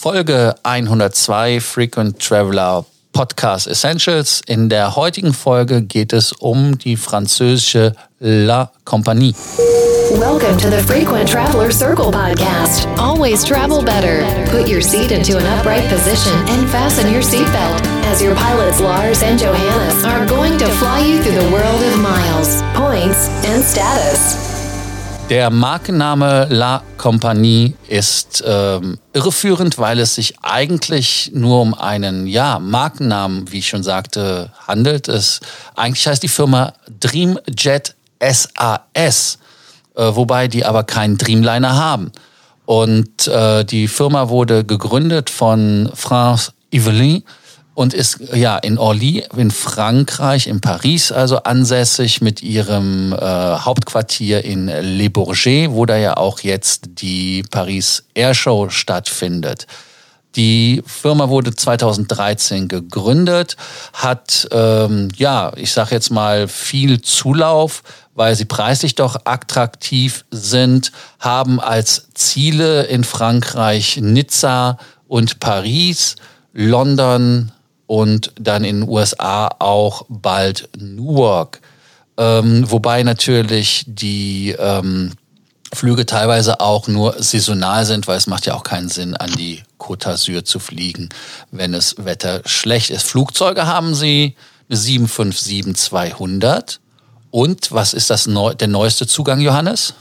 Folge 102 Frequent Traveler Podcast Essentials. In der heutigen Folge geht es um die französische La Compagnie. Welcome to the Frequent Traveler Circle podcast. Always travel better. Put your seat into an upright position and fasten your seatbelt as your pilots Lars and Johannes are going to fly you through the world of miles, points and status. Der Markenname La Compagnie ist ähm, irreführend, weil es sich eigentlich nur um einen ja, Markennamen, wie ich schon sagte, handelt. Es, eigentlich heißt die Firma Dreamjet SAS, äh, wobei die aber keinen Dreamliner haben. Und äh, die Firma wurde gegründet von France Yvelin und ist ja in Orly in Frankreich, in Paris also ansässig mit ihrem äh, Hauptquartier in Le Bourget, wo da ja auch jetzt die Paris Airshow stattfindet. Die Firma wurde 2013 gegründet, hat ähm, ja, ich sage jetzt mal viel Zulauf, weil sie preislich doch attraktiv sind, haben als Ziele in Frankreich Nizza und Paris, London, und dann in den USA auch bald Newark. Ähm, wobei natürlich die ähm, Flüge teilweise auch nur saisonal sind, weil es macht ja auch keinen Sinn, an die Côte d'Azur zu fliegen, wenn es Wetter schlecht ist. Flugzeuge haben sie eine 757-200 und was ist das neu, der neueste Zugang, Johannes?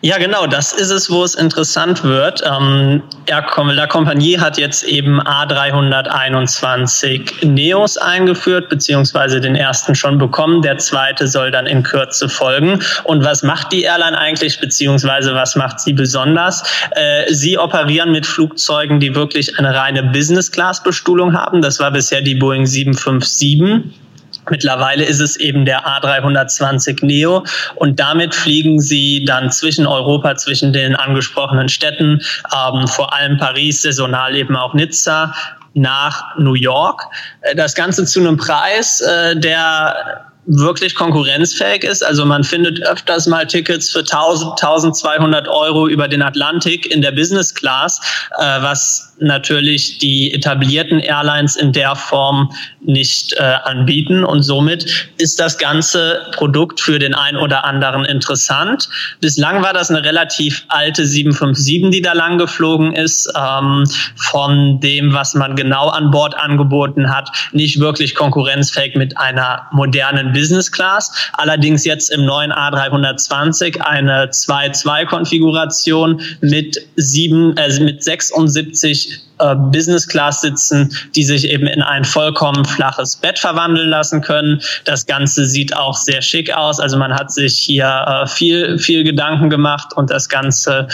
Ja, genau, das ist es, wo es interessant wird. Ähm, La Compagnie hat jetzt eben A321 Neos eingeführt, beziehungsweise den ersten schon bekommen. Der zweite soll dann in Kürze folgen. Und was macht die Airline eigentlich, beziehungsweise was macht sie besonders? Äh, sie operieren mit Flugzeugen, die wirklich eine reine Business-Class-Bestuhlung haben. Das war bisher die Boeing 757. Mittlerweile ist es eben der A320 Neo und damit fliegen sie dann zwischen Europa, zwischen den angesprochenen Städten, ähm, vor allem Paris, saisonal eben auch Nizza, nach New York. Äh, das Ganze zu einem Preis, äh, der wirklich konkurrenzfähig ist. Also man findet öfters mal Tickets für 1000, 1200 Euro über den Atlantik in der Business Class, äh, was natürlich die etablierten Airlines in der Form nicht äh, anbieten. Und somit ist das ganze Produkt für den einen oder anderen interessant. Bislang war das eine relativ alte 757, die da lang geflogen ist. Ähm, von dem, was man genau an Bord angeboten hat, nicht wirklich konkurrenzfähig mit einer modernen Business Class. Allerdings jetzt im neuen A320 eine 2-2-Konfiguration mit, äh, mit 76 äh, Business Class sitzen, die sich eben in ein vollkommen flaches Bett verwandeln lassen können. Das Ganze sieht auch sehr schick aus. Also man hat sich hier äh, viel, viel Gedanken gemacht und das Ganze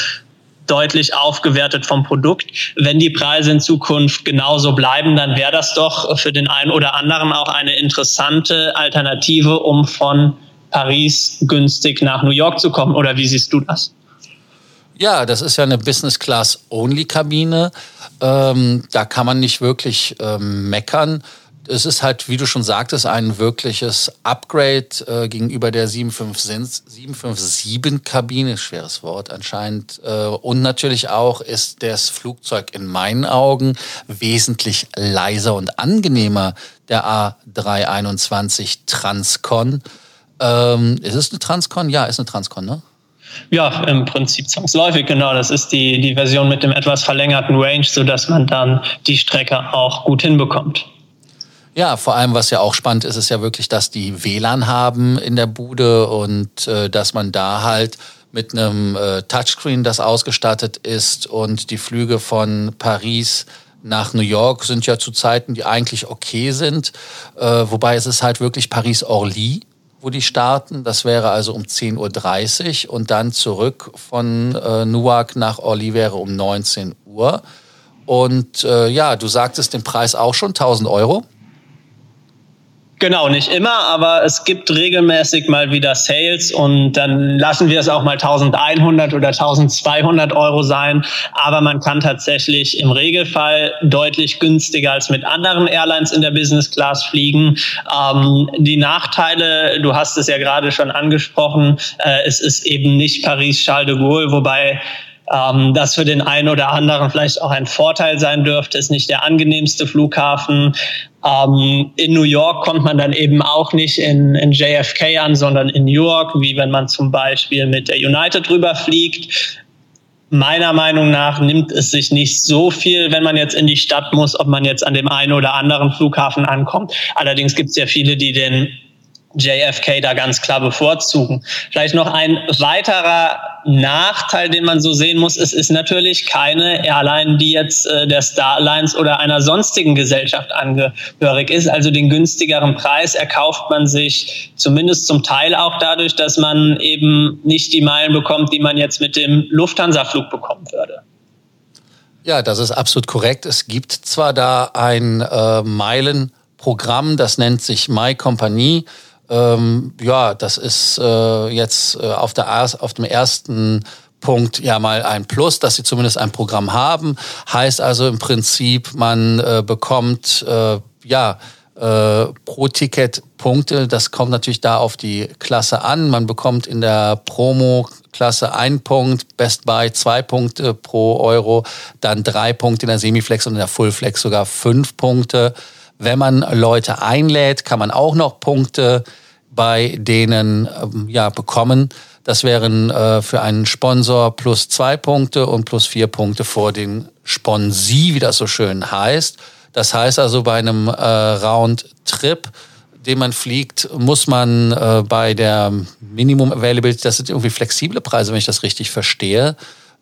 deutlich aufgewertet vom Produkt. Wenn die Preise in Zukunft genauso bleiben, dann wäre das doch für den einen oder anderen auch eine interessante Alternative, um von Paris günstig nach New York zu kommen. Oder wie siehst du das? Ja, das ist ja eine Business Class Only Kabine. Ähm, da kann man nicht wirklich ähm, meckern. Es ist halt, wie du schon sagtest, ein wirkliches Upgrade äh, gegenüber der 757-Kabine, schweres Wort anscheinend. Äh, und natürlich auch ist das Flugzeug in meinen Augen wesentlich leiser und angenehmer, der A321 Transcon. Ähm, ist es eine Transcon? Ja, ist eine Transcon, ne? Ja, im Prinzip zwangsläufig, genau. Das ist die, die Version mit dem etwas verlängerten Range, sodass man dann die Strecke auch gut hinbekommt. Ja, vor allem, was ja auch spannend ist, ist ja wirklich, dass die WLAN haben in der Bude und äh, dass man da halt mit einem äh, Touchscreen, das ausgestattet ist und die Flüge von Paris nach New York sind ja zu Zeiten, die eigentlich okay sind. Äh, wobei es ist halt wirklich Paris-Orly wo die starten. Das wäre also um 10.30 Uhr und dann zurück von äh, Newark nach Orly wäre um 19 Uhr. Und äh, ja, du sagtest den Preis auch schon, 1000 Euro. Genau, nicht immer, aber es gibt regelmäßig mal wieder Sales und dann lassen wir es auch mal 1100 oder 1200 Euro sein. Aber man kann tatsächlich im Regelfall deutlich günstiger als mit anderen Airlines in der Business Class fliegen. Ähm, die Nachteile, du hast es ja gerade schon angesprochen, äh, es ist eben nicht Paris-Charles de Gaulle, wobei ähm, das für den einen oder anderen vielleicht auch ein Vorteil sein dürfte, ist nicht der angenehmste Flughafen. Ähm, in New York kommt man dann eben auch nicht in, in JFK an, sondern in New York, wie wenn man zum Beispiel mit der United drüber fliegt. Meiner Meinung nach nimmt es sich nicht so viel, wenn man jetzt in die Stadt muss, ob man jetzt an dem einen oder anderen Flughafen ankommt. Allerdings gibt es ja viele, die den JFK da ganz klar bevorzugen. Vielleicht noch ein weiterer Nachteil, den man so sehen muss, es ist natürlich keine Airline, die jetzt äh, der Star Alliance oder einer sonstigen Gesellschaft angehörig ist. Also den günstigeren Preis erkauft man sich zumindest zum Teil auch dadurch, dass man eben nicht die Meilen bekommt, die man jetzt mit dem Lufthansa-Flug bekommen würde. Ja, das ist absolut korrekt. Es gibt zwar da ein äh, Meilenprogramm, das nennt sich My Company. Ähm, ja, das ist äh, jetzt äh, auf, der, auf dem ersten Punkt ja mal ein Plus, dass sie zumindest ein Programm haben. Heißt also im Prinzip, man äh, bekommt äh, ja äh, pro Ticket Punkte. Das kommt natürlich da auf die Klasse an. Man bekommt in der Promo Klasse ein Punkt, Best Buy zwei Punkte pro Euro, dann drei Punkte in der Semiflex und in der Fullflex sogar fünf Punkte. Wenn man Leute einlädt, kann man auch noch Punkte bei denen ähm, ja, bekommen. Das wären äh, für einen Sponsor plus zwei Punkte und plus vier Punkte vor den Sponsi, wie das so schön heißt. Das heißt also bei einem äh, Round-Trip, den man fliegt, muss man äh, bei der Minimum Availability, das sind irgendwie flexible Preise, wenn ich das richtig verstehe,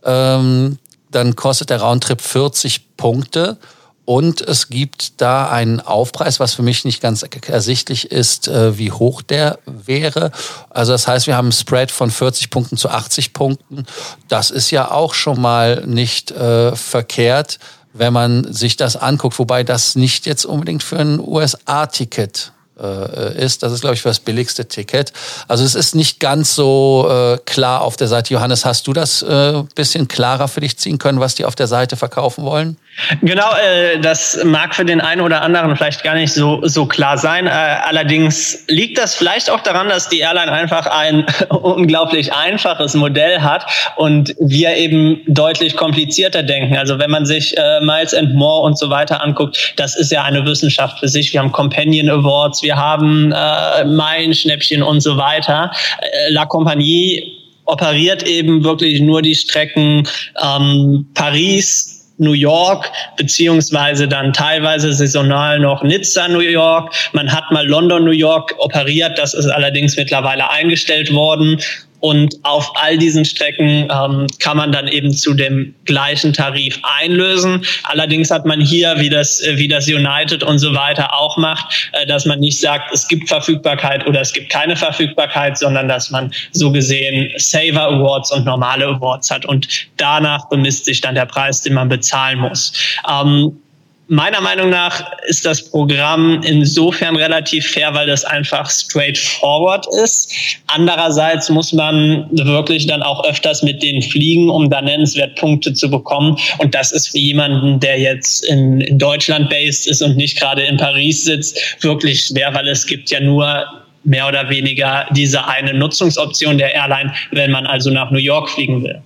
ähm, dann kostet der Roundtrip 40 Punkte und es gibt da einen Aufpreis, was für mich nicht ganz ersichtlich ist, äh, wie hoch der wäre. Also das heißt, wir haben einen Spread von 40 Punkten zu 80 Punkten. Das ist ja auch schon mal nicht äh, verkehrt, wenn man sich das anguckt. Wobei das nicht jetzt unbedingt für ein USA-Ticket äh, ist. Das ist, glaube ich, das billigste Ticket. Also es ist nicht ganz so äh, klar auf der Seite. Johannes, hast du das äh, bisschen klarer für dich ziehen können, was die auf der Seite verkaufen wollen? Genau, äh, das mag für den einen oder anderen vielleicht gar nicht so, so klar sein. Äh, allerdings liegt das vielleicht auch daran, dass die Airline einfach ein unglaublich einfaches Modell hat und wir eben deutlich komplizierter denken. Also wenn man sich äh, Miles and More und so weiter anguckt, das ist ja eine Wissenschaft für sich. Wir haben Companion Awards, wir haben äh, Meilenschnäppchen und so weiter. Äh, La Compagnie operiert eben wirklich nur die Strecken ähm, Paris, New York, beziehungsweise dann teilweise saisonal noch Nizza, New York. Man hat mal London, New York operiert. Das ist allerdings mittlerweile eingestellt worden. Und auf all diesen Strecken ähm, kann man dann eben zu dem gleichen Tarif einlösen. Allerdings hat man hier, wie das, wie das United und so weiter auch macht, äh, dass man nicht sagt, es gibt Verfügbarkeit oder es gibt keine Verfügbarkeit, sondern dass man so gesehen Saver Awards und normale Awards hat. Und danach bemisst sich dann der Preis, den man bezahlen muss. Ähm, Meiner Meinung nach ist das Programm insofern relativ fair, weil das einfach straightforward ist. Andererseits muss man wirklich dann auch öfters mit denen fliegen, um da nennenswert Punkte zu bekommen. Und das ist für jemanden, der jetzt in, in Deutschland based ist und nicht gerade in Paris sitzt, wirklich schwer, weil es gibt ja nur mehr oder weniger diese eine Nutzungsoption der Airline, wenn man also nach New York fliegen will.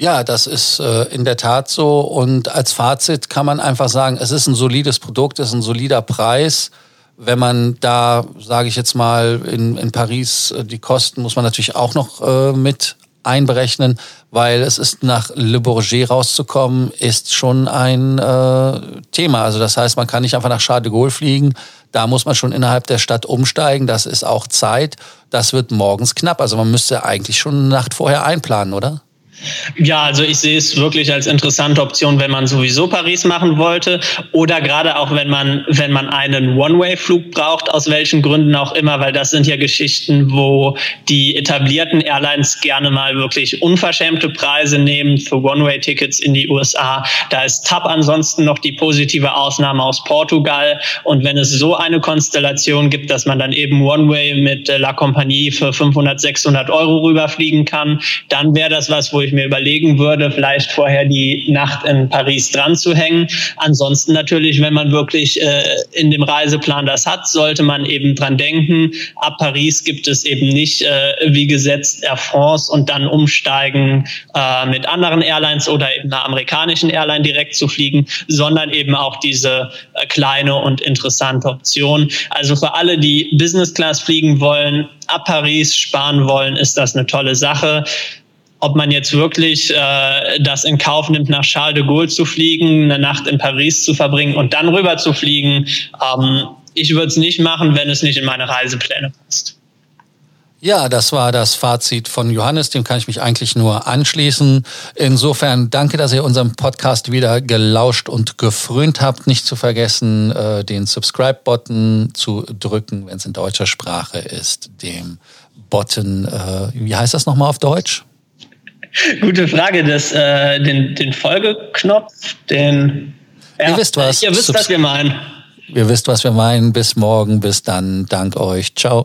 Ja, das ist äh, in der Tat so. Und als Fazit kann man einfach sagen, es ist ein solides Produkt, es ist ein solider Preis. Wenn man da, sage ich jetzt mal, in, in Paris äh, die Kosten muss man natürlich auch noch äh, mit einberechnen, weil es ist nach Le Bourget rauszukommen, ist schon ein äh, Thema. Also das heißt, man kann nicht einfach nach Charles de Gaulle fliegen. Da muss man schon innerhalb der Stadt umsteigen. Das ist auch Zeit. Das wird morgens knapp. Also man müsste eigentlich schon eine Nacht vorher einplanen, oder? Ja, also ich sehe es wirklich als interessante Option, wenn man sowieso Paris machen wollte oder gerade auch wenn man wenn man einen One-Way-Flug braucht, aus welchen Gründen auch immer, weil das sind ja Geschichten, wo die etablierten Airlines gerne mal wirklich unverschämte Preise nehmen für One-Way-Tickets in die USA. Da ist TAP ansonsten noch die positive Ausnahme aus Portugal und wenn es so eine Konstellation gibt, dass man dann eben One-Way mit La Compagnie für 500, 600 Euro rüberfliegen kann, dann wäre das was, wo ich ich mir überlegen würde, vielleicht vorher die Nacht in Paris dran zu hängen. Ansonsten natürlich, wenn man wirklich äh, in dem Reiseplan das hat, sollte man eben dran denken. Ab Paris gibt es eben nicht äh, wie gesetzt Air France und dann umsteigen äh, mit anderen Airlines oder eben einer amerikanischen Airline direkt zu fliegen, sondern eben auch diese äh, kleine und interessante Option. Also für alle, die Business Class fliegen wollen, ab Paris sparen wollen, ist das eine tolle Sache. Ob man jetzt wirklich äh, das in Kauf nimmt, nach Charles de Gaulle zu fliegen, eine Nacht in Paris zu verbringen und dann rüber zu fliegen, ähm, ich würde es nicht machen, wenn es nicht in meine Reisepläne passt. Ja, das war das Fazit von Johannes, dem kann ich mich eigentlich nur anschließen. Insofern danke, dass ihr unserem Podcast wieder gelauscht und gefrönt habt. Nicht zu vergessen, äh, den Subscribe-Button zu drücken, wenn es in deutscher Sprache ist, dem Button, äh, wie heißt das nochmal auf Deutsch? Gute Frage, das, äh, den, den Folgeknopf, den... Ja, ihr wisst was. Ihr wisst, was wir meinen. Ihr wisst, was wir meinen. Bis morgen, bis dann. Dank euch. Ciao.